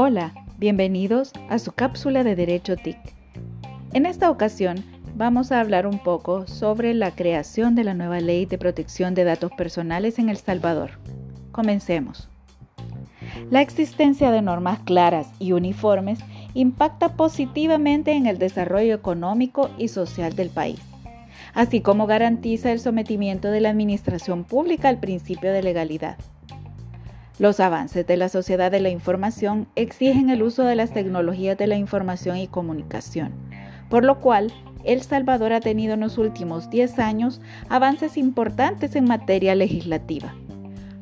Hola, bienvenidos a su cápsula de Derecho TIC. En esta ocasión vamos a hablar un poco sobre la creación de la nueva ley de protección de datos personales en El Salvador. Comencemos. La existencia de normas claras y uniformes impacta positivamente en el desarrollo económico y social del país, así como garantiza el sometimiento de la administración pública al principio de legalidad. Los avances de la sociedad de la información exigen el uso de las tecnologías de la información y comunicación, por lo cual El Salvador ha tenido en los últimos 10 años avances importantes en materia legislativa.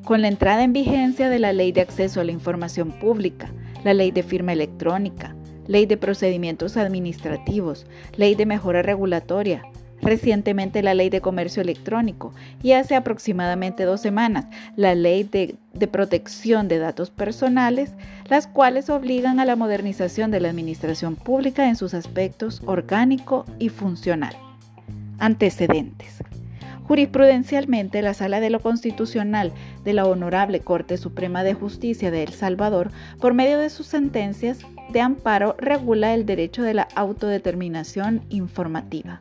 Con la entrada en vigencia de la Ley de Acceso a la Información Pública, la Ley de Firma Electrónica, Ley de Procedimientos Administrativos, Ley de Mejora Regulatoria, recientemente la Ley de Comercio Electrónico y hace aproximadamente dos semanas la Ley de, Protección de Datos Personales, las cuales obligan a la modernización de la administración pública en sus aspectos orgánico y funcional. Antecedentes. Jurisprudencialmente, la Sala de lo Constitucional de la Honorable Corte Suprema de Justicia de El Salvador, por medio de sus sentencias de amparo, regula el derecho de la autodeterminación informativa.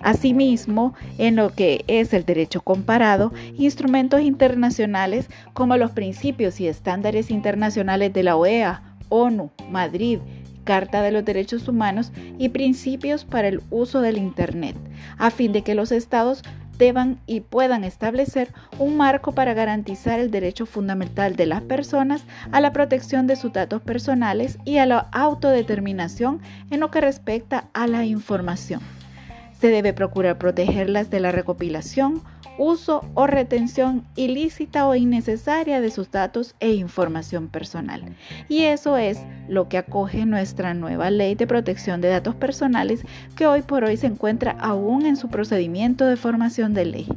Asimismo, en lo que es el derecho comparado, instrumentos internacionales como los principios y estándares internacionales de la OEA, ONU, Madrid, Carta de los Derechos Humanos y principios para el uso del Internet, a fin de que los estados deban y puedan establecer un marco para garantizar el derecho fundamental de las personas a la protección de sus datos personales y a la autodeterminación en lo que respecta a la información. Se debe procurar protegerlas de la recopilación, uso o retención ilícita o innecesaria de sus datos e información personal. Y eso es lo que acoge nuestra nueva ley de protección de datos personales que hoy por hoy se encuentra aún en su procedimiento de formación de ley.